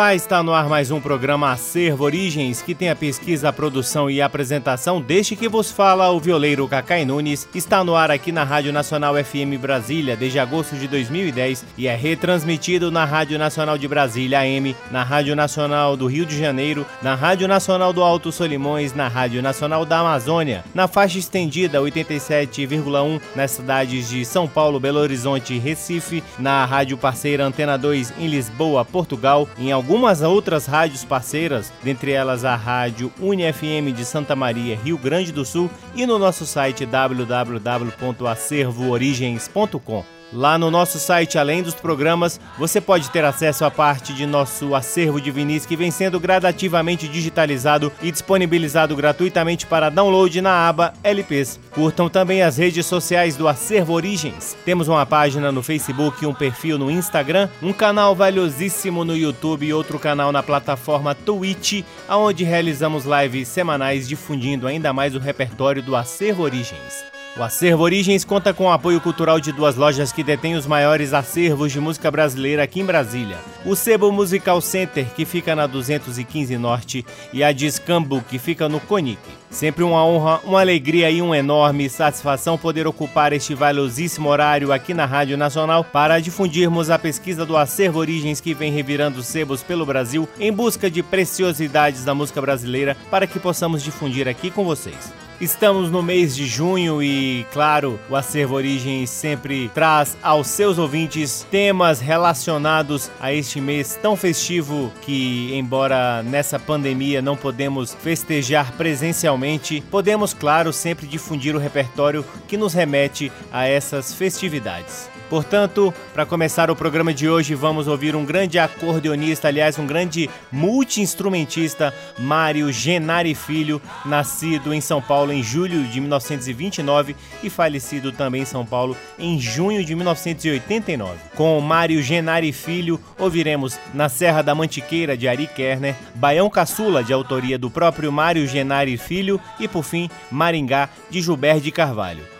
Olá, está no ar mais um programa Acervo Origens, que tem a pesquisa, a produção e a apresentação deste que vos fala o violeiro Cacai Nunes. Está no ar aqui na Rádio Nacional FM Brasília desde agosto de 2010 e é retransmitido na Rádio Nacional de Brasília AM, na Rádio Nacional do Rio de Janeiro, na Rádio Nacional do Alto Solimões, na Rádio Nacional da Amazônia, na faixa estendida 87,1 nas cidades de São Paulo, Belo Horizonte e Recife, na Rádio Parceira Antena 2 em Lisboa, Portugal, em algumas outras rádios parceiras, dentre elas a rádio UniFM de Santa Maria, Rio Grande do Sul, e no nosso site www.acervoorigens.com. Lá no nosso site, além dos programas, você pode ter acesso a parte de nosso acervo de vinis que vem sendo gradativamente digitalizado e disponibilizado gratuitamente para download na aba LPs. Curtam também as redes sociais do Acervo Origens. Temos uma página no Facebook, um perfil no Instagram, um canal valiosíssimo no YouTube e outro canal na plataforma Twitch, onde realizamos lives semanais difundindo ainda mais o repertório do Acervo Origens. O Acervo Origens conta com o apoio cultural de duas lojas que detêm os maiores acervos de música brasileira aqui em Brasília. O Sebo Musical Center, que fica na 215 Norte, e a Discambo, que fica no Conic. Sempre uma honra, uma alegria e uma enorme satisfação poder ocupar este valiosíssimo horário aqui na Rádio Nacional para difundirmos a pesquisa do Acervo Origens que vem revirando sebos pelo Brasil em busca de preciosidades da música brasileira para que possamos difundir aqui com vocês. Estamos no mês de junho e, claro, o Acervo Origens sempre traz aos seus ouvintes temas relacionados a este mês tão festivo que, embora nessa pandemia não podemos festejar presencialmente, podemos, claro, sempre difundir o repertório que nos remete a essas festividades. Portanto, para começar o programa de hoje, vamos ouvir um grande acordeonista, aliás, um grande multi-instrumentista, Mário Genari Filho, nascido em São Paulo em julho de 1929 e falecido também em São Paulo em junho de 1989. Com Mário Genari Filho, ouviremos Na Serra da Mantiqueira, de Ari Kerner, Baião Caçula, de autoria do próprio Mário Genari Filho e, por fim, Maringá, de Gilberto de Carvalho.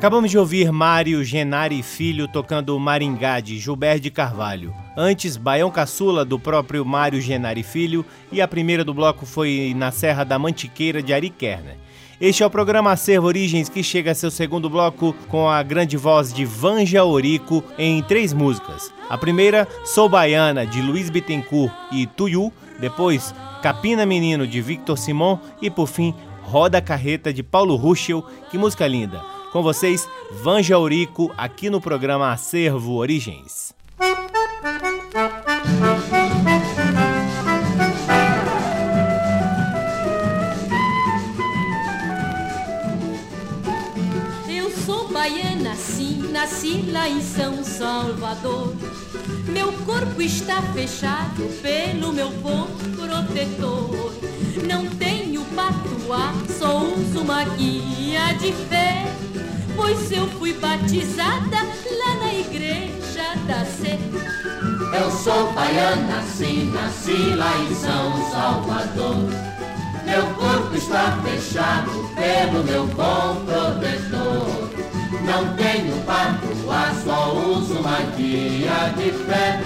Acabamos de ouvir Mário Genari Filho tocando Maringá de Gilberto de Carvalho. Antes, Baião Caçula do próprio Mário Genari Filho e a primeira do bloco foi Na Serra da Mantiqueira de Ari Kerner. Este é o programa Acervo Origens que chega a seu segundo bloco com a grande voz de Vanja Orico em três músicas. A primeira, Sou Baiana, de Luiz Bittencourt e Tuyu. Depois, Capina Menino, de Victor Simon. E por fim, Roda Carreta, de Paulo Ruschel. Que música linda! Com vocês, Vanja Orico, aqui no programa Acervo Origens. Nasci lá em São Salvador. Meu corpo está fechado pelo meu povo protetor. Não tenho patuá, só uso uma guia de fé. Pois eu fui batizada lá na igreja da Sé. Eu sou baiana, sim, nasci lá em São Salvador. Meu corpo está fechado pelo meu bom protetor. Não tenho patuá, só uso uma guia de fé.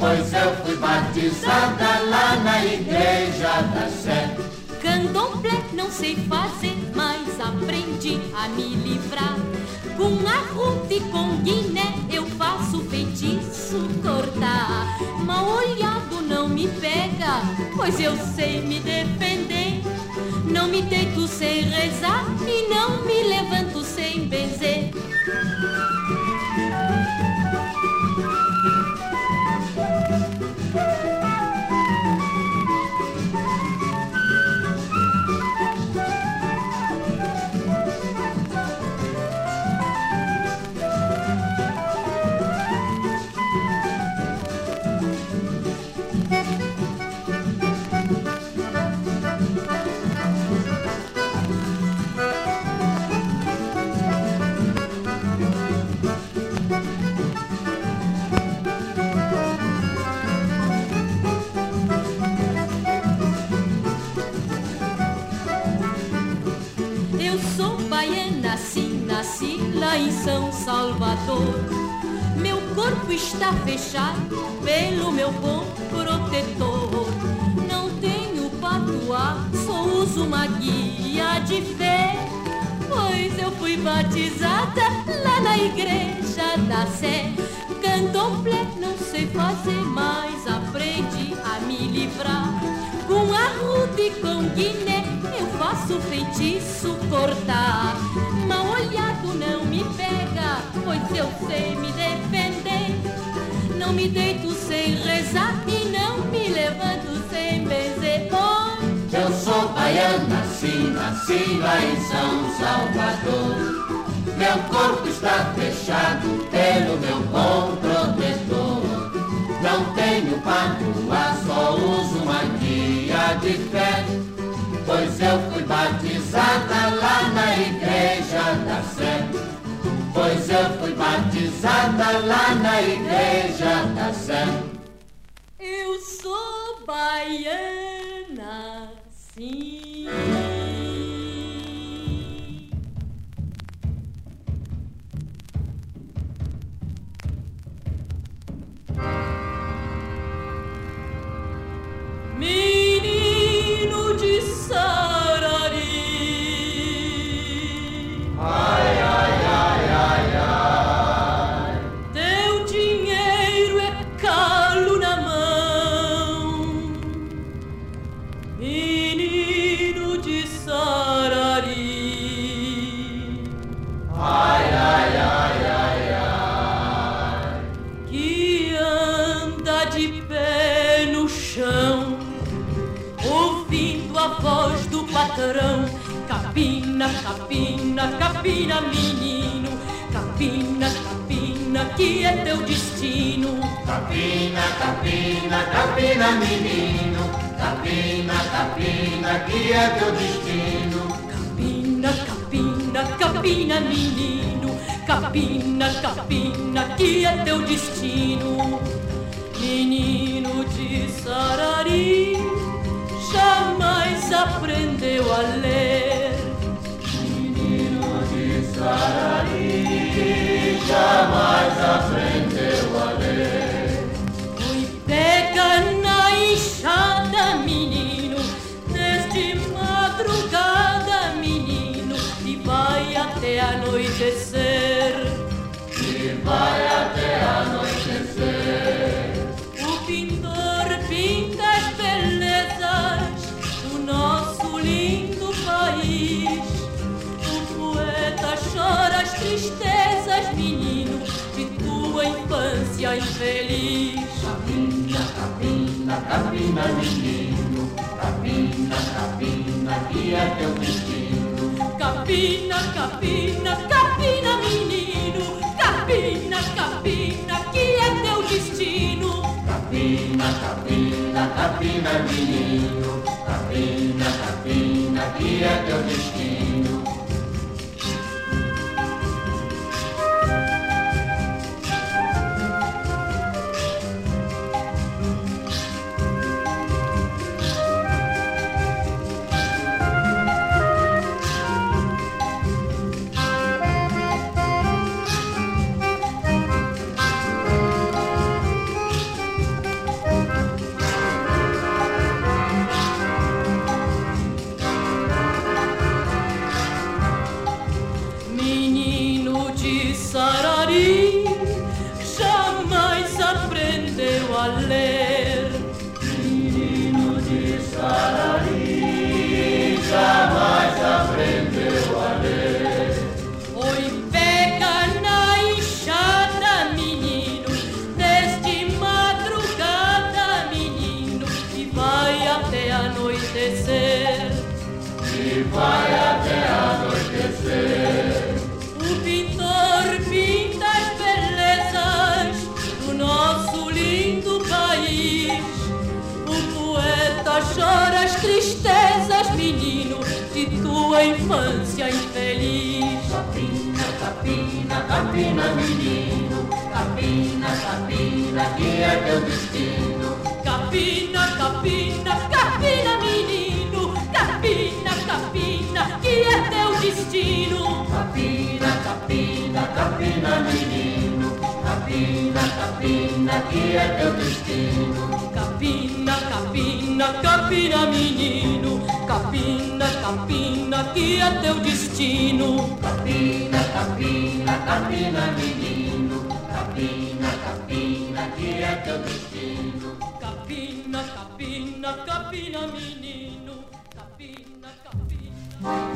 Pois eu fui batizada lá na igreja da Sé. Candomblé não sei fazer, mas aprendi a me livrar. Com arruda e com guiné eu faço feitiço cortar. Mal olhado não me pega, pois eu sei me defender. Não me deito sem rezar e não me levanto sem benzer. Em São Salvador. Meu corpo está fechado pelo meu bom protetor. Não tenho patuá, só uso uma guia de fé. Pois eu fui batizada lá na igreja da Sé. Candomblé não sei fazer, mas aprendi a me livrar. Com arruda e com guiné faço feitiço cortar. Mal olhado não me pega, pois eu sei me defender. Não me deito sem rezar e não me levanto sem benzer. Eu sou baiana, sim, nasci lá em São Salvador. Meu corpo está fechado pelo meu bom protetor. Não tenho patuá, só uso uma guia de fé. Pois eu fui batizada lá na igreja da Sé. Pois eu fui batizada lá na igreja da Sé. Eu sou baiana, sim. Patrão. Capina, capina, capina, menino. Capina, capina, que é teu destino. Capina, capina, capina, menino. Capina, capina, que é teu destino. Capina, capina, capina, menino. Capina, capina, que é teu destino. Menino de Sarari, mas aprendeu a ler. Menino de Sarari, jamais aprendeu a ler. Infância infeliz. Capina, capina, capina, menino. Capina, capina, que é teu destino. Capina, capina, capina, menino. Capina, capina, que é teu destino. Capina, capina, capina, menino. Capina, capina, que é teu destino. Capina, menino. Capina, capina, que é teu destino. Capina, capina, capina, menino. Capina, capina, que é teu destino. Capina, capina, capina, menino. Capina, capina, que é teu destino. Capina, capina, capina, menino. Capina, capina, que é teu destino. Capina, capina, capina, menino. Capina, capina, que é teu destino. Capina, capina, capina, menino. Capina, capina.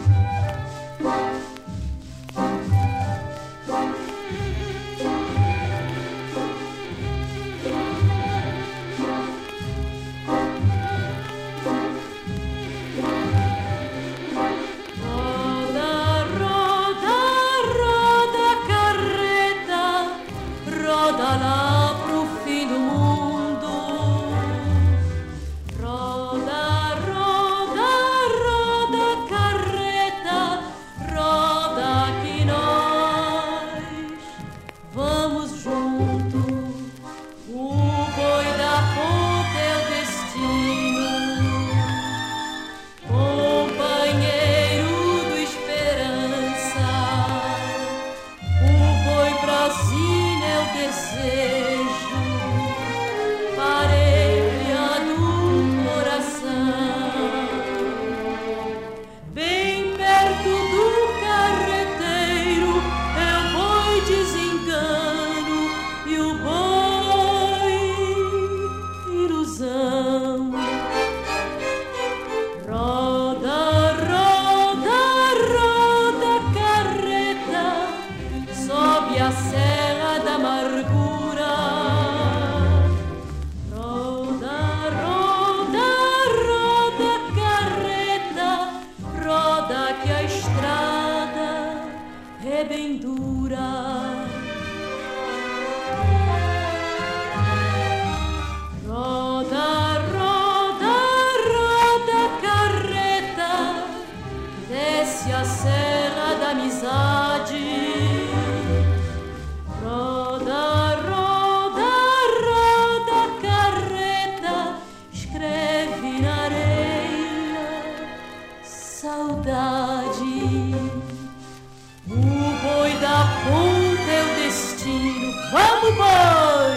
boi,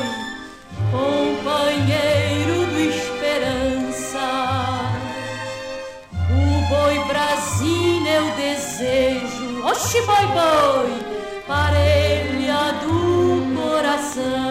companheiro do Esperança. O boi Brasil é o desejo, oxe boi boi, parelha do coração.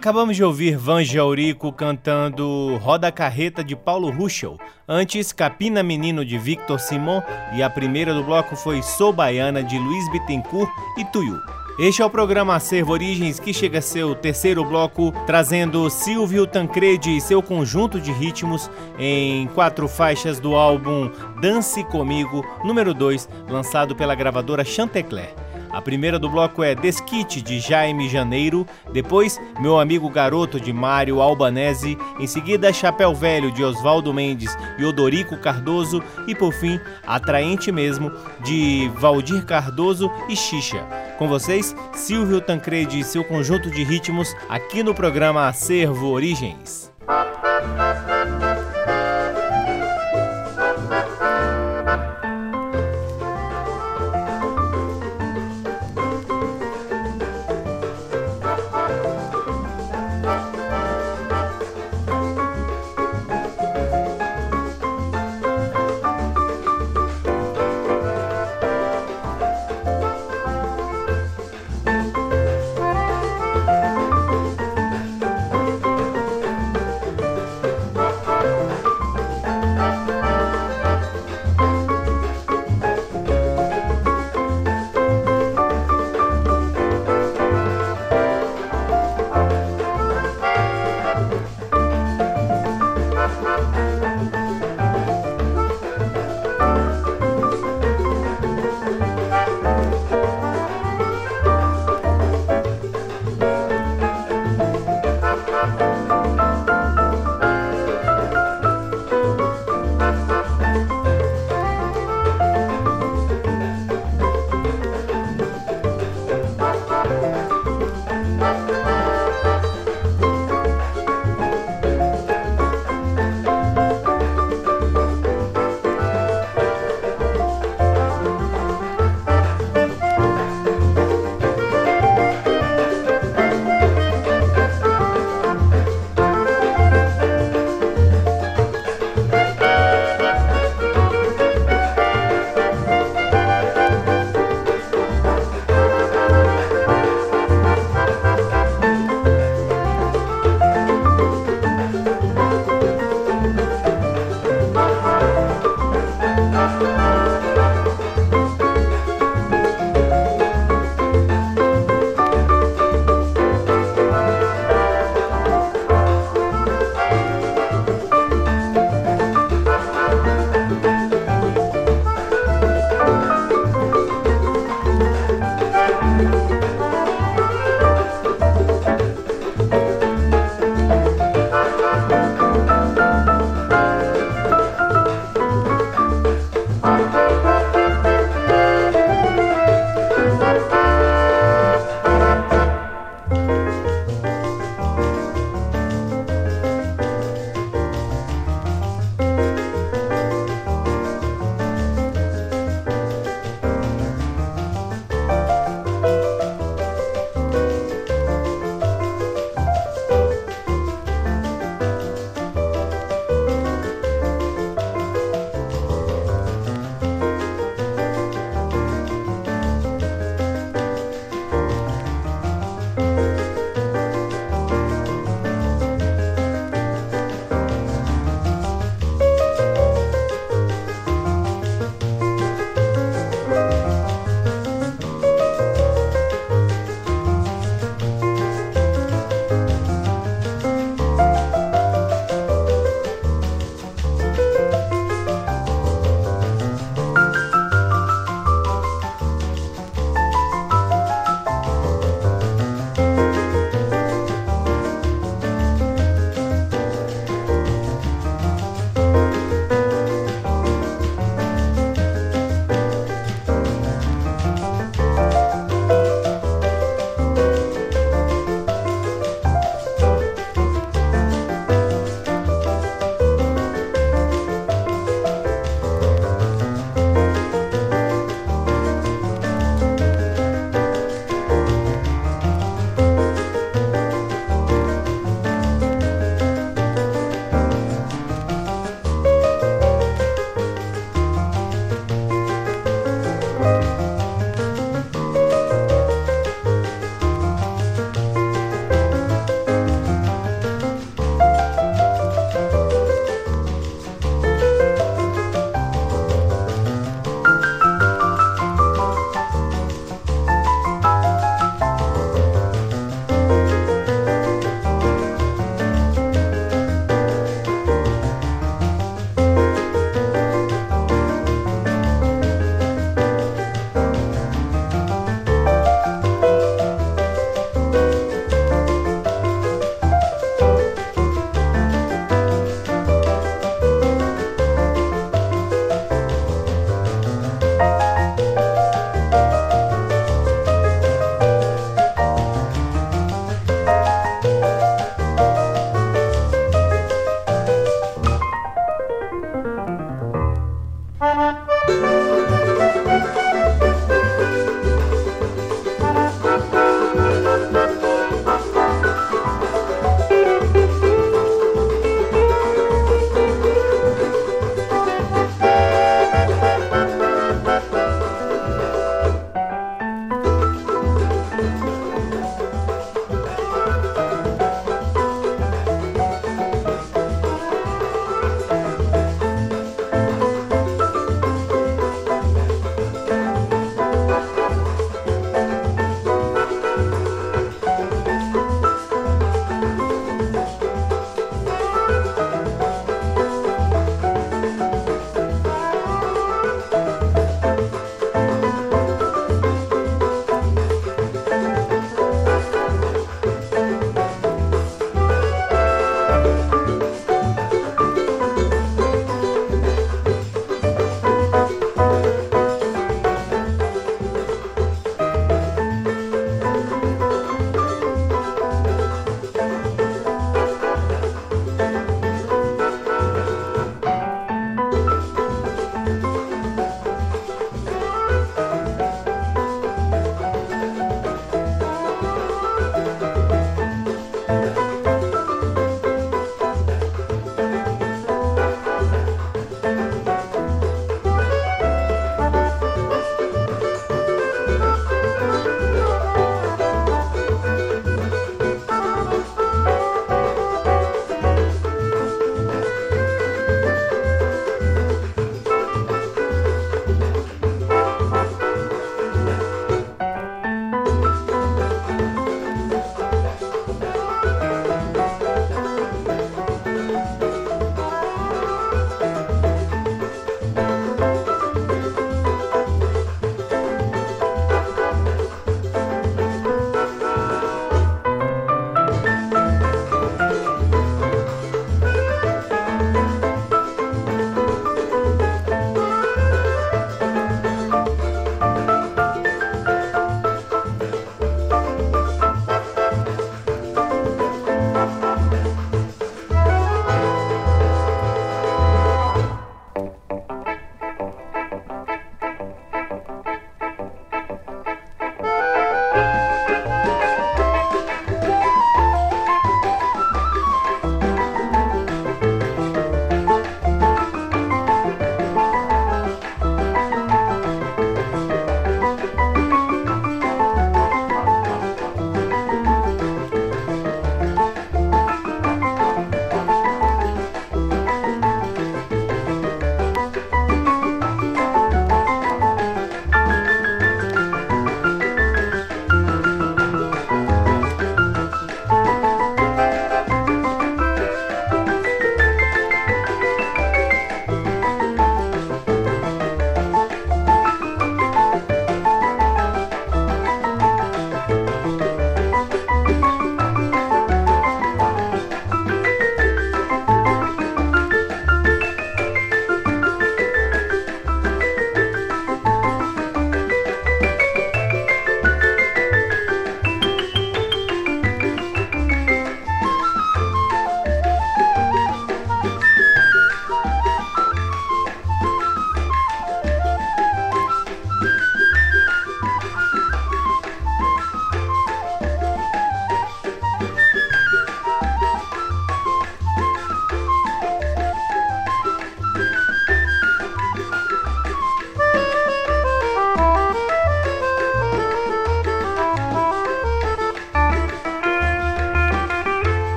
Acabamos de ouvir Vanja Eurico cantando Roda Carreta de Paulo Ruschel, antes Capina Menino de Victor Simon e a primeira do bloco foi Sou Baiana de Luiz Bittencourt e Tuyu. Este é o programa Acervo Origens que chega a seu terceiro bloco, trazendo Silvio Tancredi e seu conjunto de ritmos em quatro faixas do álbum Dance Comigo, número 2, lançado pela gravadora Chantecler. A primeira do bloco é Desquite, de Jaime Janeiro. Depois, Meu Amigo Garoto, de Mário Albanese. Em seguida, Chapéu Velho, de Oswaldo Mendes e Odorico Cardoso. E por fim, Atraente Mesmo, de Valdir Cardoso e Xixa. Com vocês, Silvio Tancredi e seu conjunto de ritmos aqui no programa Acervo Origens.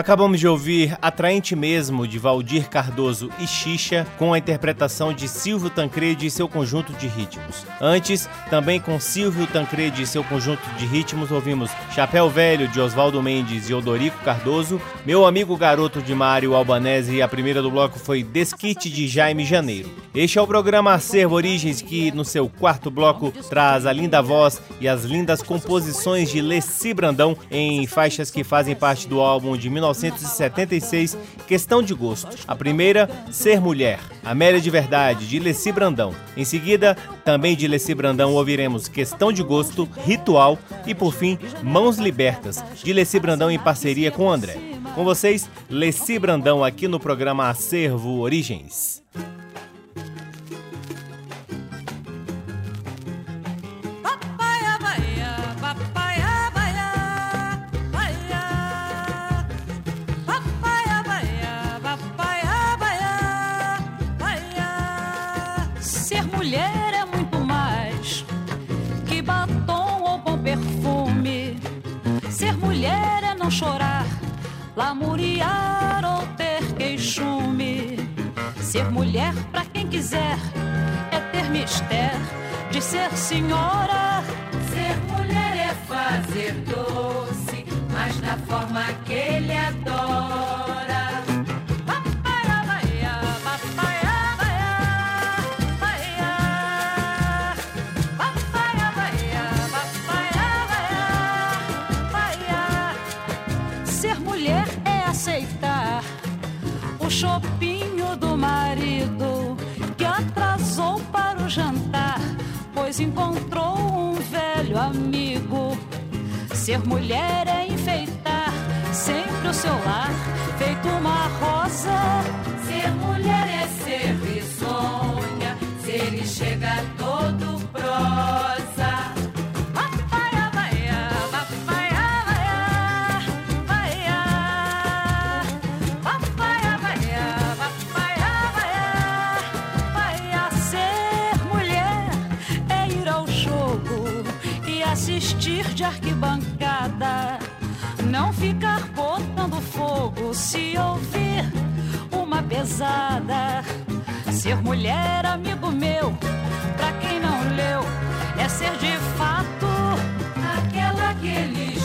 Acabamos de ouvir Atraente Mesmo, de Valdir Cardoso e Xixa, com a interpretação de Silvio Tancredi e seu conjunto de ritmos. Antes, também com Silvio Tancredi e seu conjunto de ritmos, ouvimos Chapéu Velho, de Oswaldo Mendes e Odorico Cardoso, Meu Amigo Garoto, de Mário Albanese e a primeira do bloco foi Desquite, de Jaime Janeiro. Este é o programa Acervo Origens, que no seu quarto bloco traz a linda voz e as lindas composições de Leci Brandão em faixas que fazem parte do álbum de 19 1976, Questão de Gosto. A primeira, Ser Mulher, Amélia de Verdade, de Leci Brandão. Em seguida, também de Leci Brandão, ouviremos Questão de Gosto, Ritual e, por fim, Mãos Libertas, de Leci Brandão em parceria com André. Com vocês, Leci Brandão aqui no programa Acervo Origens. Chorar, lamuriar ou ter queixume. Ser mulher pra quem quiser é ter mistério de ser senhora. Ser mulher é fazer doce, mas da forma que ele adora. Pois encontrou um velho amigo. Ser mulher é enfeitar sempre o seu lar, feito uma Ser mulher, amigo meu, pra quem não leu, é ser de fato aquela que ele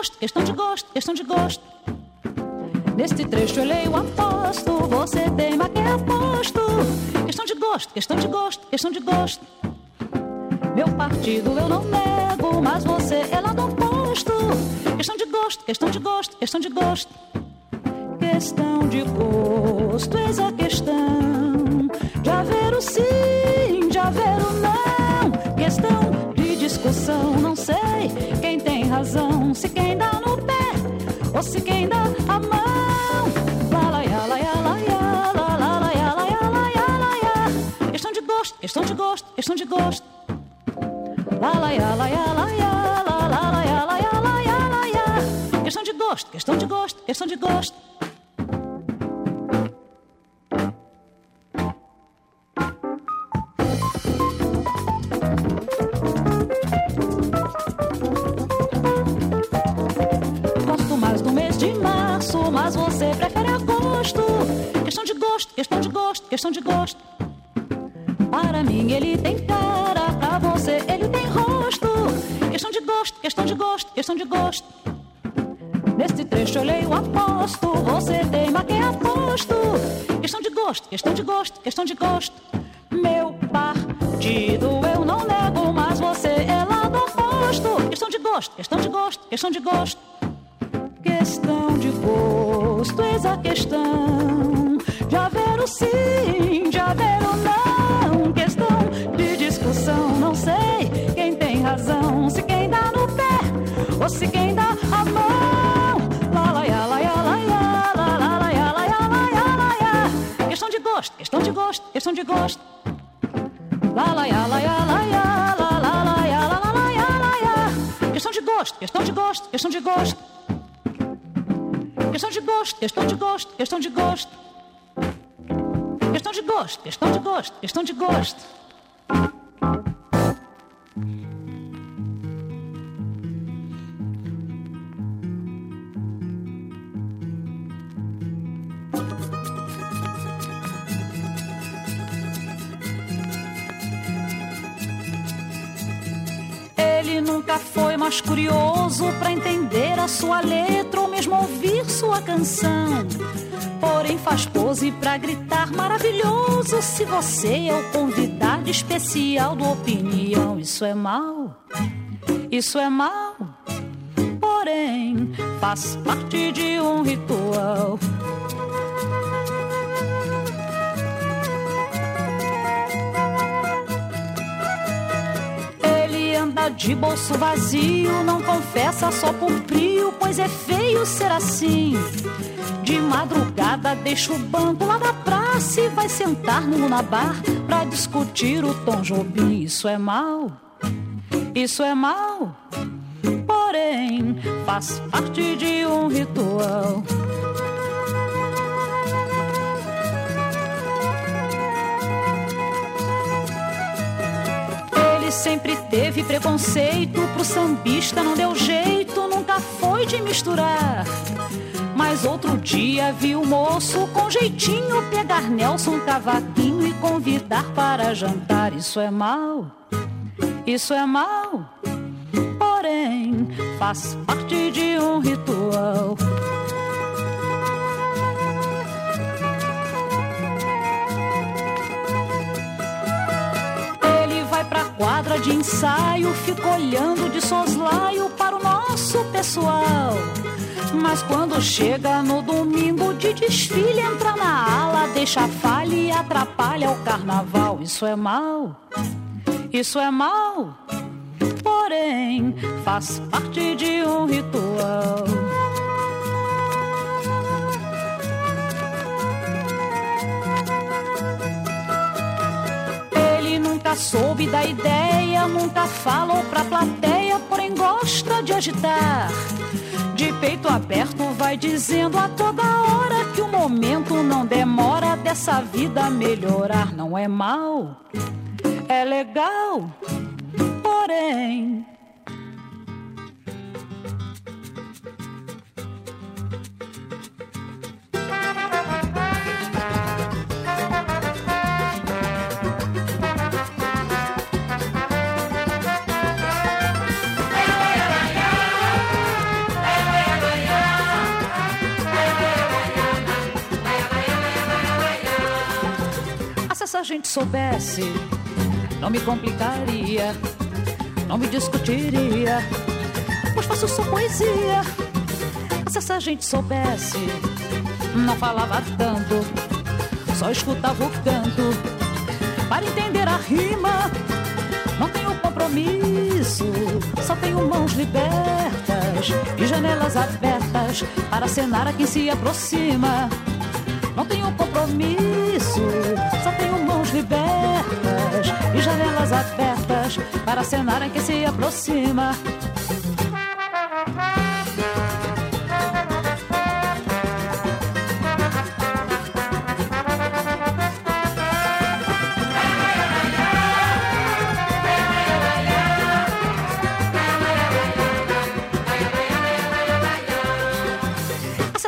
gosto, questão de gosto, questão de gosto. Neste trecho eu leio aposto, você tem que é aposto. Questão de gosto, questão de gosto, questão de gosto. Meu partido eu não nego, mas você é lá do oposto. Questão de gosto, questão de gosto, questão de gosto. Questão de gosto, eis a questão de haver o sim, de haver o não. Questão de discussão, não sei quem tem razão. Se quem dá no pé, ou se quem dá a mão. Questão de gosto, questão de gosto, questão de gosto. Questão de gosto, questão de gosto, questão de gosto. Lá, lá, Questão de gosto, questão de gosto, questão de gosto. questão de gosto. Para mim ele tem cara, pra você ele tem rosto. Questão de gosto, questão de gosto, questão de gosto. Neste trecho eu leio aposto, você tem que é aposto. Questão de gosto, questão de gosto, questão de gosto. Meu partido eu não nego, mas você é lado oposto. Questão de gosto, questão de gosto, questão de gosto. Questão de gosto, eis a questão de haver o sim, de haver o não. Questão de discussão, não sei quem tem razão. Se quem dá no pé ou se quem dá a mão. Lá, lá, lá, lá, lá, lá, lá, lá, lá, lá, lá, lá, Questão de gosto, questão de gosto, questão de gosto. Lá, lá, lá, lá, lá, lá, Questão de gosto, questão de gosto, questão de gosto. Questão de gosto, questão de gosto, questão de gosto. Questão de gosto, questão de gosto, questão de gosto. Nunca foi mais curioso para entender a sua letra ou mesmo ouvir sua canção. Porém, faz pose pra gritar maravilhoso. Se você é o convidado especial do Opinião, isso é mal, isso é mal. Porém, faz parte de um ritual. De bolso vazio, não confessa só por frio, pois é feio ser assim. De madrugada deixa o banco lá da praça e vai sentar no Lunabar pra discutir o Tom Jobim. Isso é mal, isso é mal, porém faz parte de um ritual. Sempre teve preconceito, pro sambista não deu jeito, nunca foi de misturar. Mas outro dia viu o moço com jeitinho pegar Nelson cavaquinho e convidar para jantar. Isso é mal, isso é mal, porém faz parte de um ritual. Quadra de ensaio, fico olhando de soslaio para o nosso pessoal. Mas quando chega no domingo de desfile, entra na ala, deixa falha e atrapalha o carnaval. Isso é mal, isso é mal, porém faz parte de um ritual. Nunca soube da ideia, nunca falou pra plateia, porém gosta de agitar. De peito aberto vai dizendo a toda hora que o momento não demora dessa vida melhorar. Não é mal, é legal, porém se a gente soubesse, não me complicaria, não me discutiria, pois faço só poesia. Se a gente soubesse, não falava tanto, só escutava o canto. Para entender a rima, não tenho compromisso, só tenho mãos libertas e janelas abertas para acenar a quem se aproxima. Não tenho compromisso, só tenho mãos libertas e janelas abertas para acenar em que se aproxima.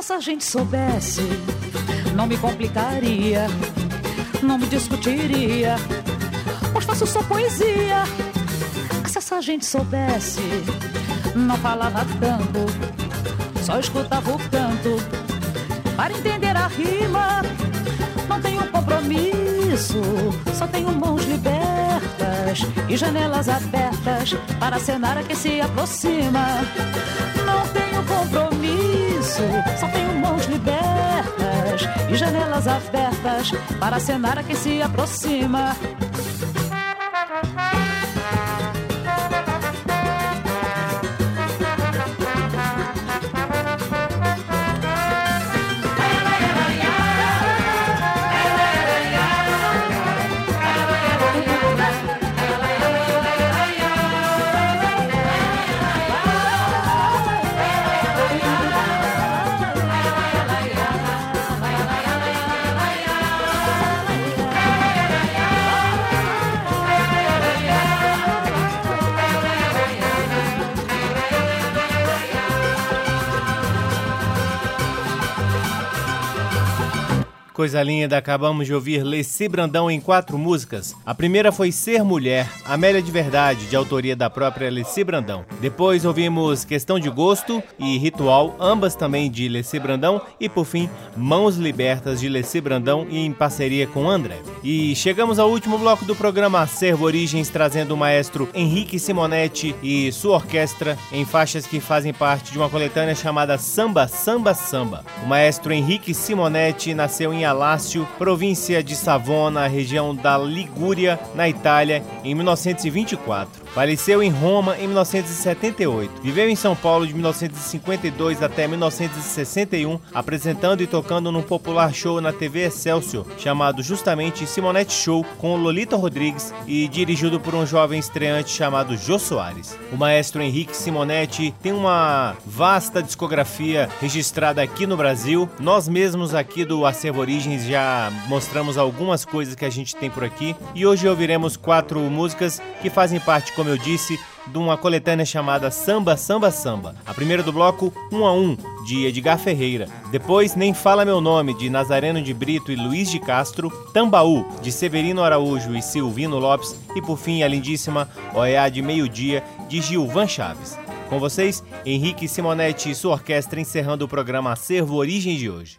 se a gente soubesse não me complicaria, não me discutiria, pois faço só poesia. Se essa gente soubesse, não falava tanto, só escutava o canto para entender a rima. Não tenho compromisso, só tenho mãos libertas e janelas abertas para a que se aproxima. Não tenho compromisso isso. Só tenho mãos libertas e janelas abertas para acenar a quem se aproxima. Coisa linda, acabamos de ouvir Leci Brandão em quatro músicas. A primeira foi Ser Mulher, Amélia de Verdade, de autoria da própria Leci Brandão. Depois ouvimos Questão de Gosto e Ritual, ambas também de Leci Brandão. E por fim, Mãos Libertas, de Leci Brandão em parceria com André. E chegamos ao último bloco do programa Acervo Origens, trazendo o maestro Henrique Simonetti e sua orquestra em faixas que fazem parte de uma coletânea chamada Samba, Samba, Samba. O maestro Henrique Simonetti nasceu em Alácio, província de Savona, região da Ligúria, na Itália, em 1924. Faleceu em Roma em 1978. Viveu em São Paulo de 1952 até 1961, apresentando e tocando num popular show na TV Excelsior, chamado justamente Simonette Show, com Lolita Rodrigues e dirigido por um jovem estreante chamado Jô Soares. O maestro Henrique Simonetti tem uma vasta discografia registrada aqui no Brasil. Nós mesmos aqui do Acervo Origens já mostramos algumas coisas que a gente tem por aqui e hoje ouviremos quatro músicas que fazem parte como eu disse, de uma coletânea chamada Samba, Samba, Samba. A primeira do bloco, Um a Um, de Edgar Ferreira. Depois, Nem Fala Meu Nome, de Nazareno de Brito e Luiz de Castro. Tambaú, de Severino Araújo e Silvino Lopes. E por fim, a lindíssima Oiá de Meio Dia, de Gilvan Chaves. Com vocês, Henrique Simonetti e sua orquestra encerrando o programa Acervo Origem de hoje.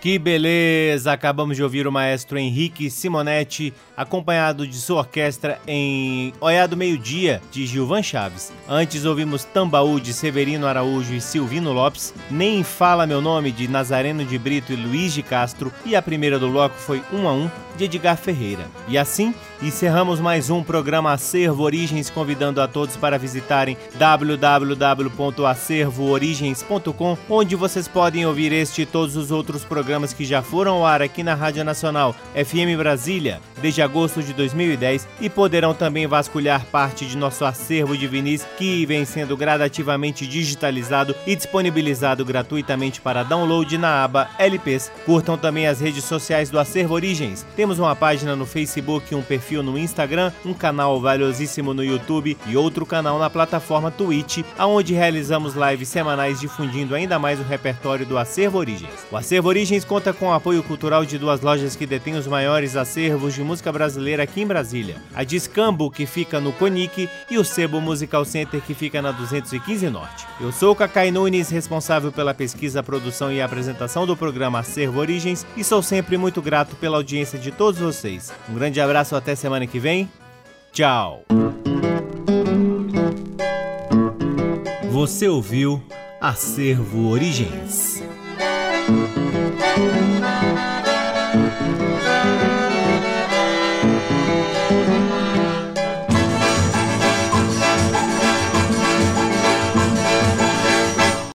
Que beleza! Acabamos de ouvir o maestro Henrique Simonetti, acompanhado de sua orquestra em Oiá do Meio-Dia, de Gilvan Chaves. Antes ouvimos Tambaú, de Severino Araújo e Silvino Lopes, Nem Fala Meu Nome, de Nazareno de Brito e Luiz de Castro, e a primeira do bloco foi Um a Um, de Edgar Ferreira. E assim, encerramos mais um programa Acervo Origens, convidando a todos para visitarem www.acervoorigens.com, onde vocês podem ouvir este e todos os outros programas programas que já foram ao ar aqui na Rádio Nacional FM Brasília desde agosto de 2010 e poderão também vasculhar parte de nosso acervo de vinis que vem sendo gradativamente digitalizado e disponibilizado gratuitamente para download na aba LPs. Curtam também as redes sociais do Acervo Origens. Temos uma página no Facebook, um perfil no Instagram, um canal valiosíssimo no YouTube e outro canal na plataforma Twitch, aonde realizamos lives semanais difundindo ainda mais o repertório do Acervo Origens. O Acervo Origens conta com o apoio cultural de duas lojas que detêm os maiores acervos de música brasileira aqui em Brasília: a Discambo, que fica no Conic, e o Sebo Musical Center, que fica na 215 Norte. Eu sou o Cacai Nunes, responsável pela pesquisa, produção e apresentação do programa Acervo Origens, e sou sempre muito grato pela audiência de todos vocês. Um grande abraço, até semana que vem. Tchau! Você ouviu Acervo Origens. Música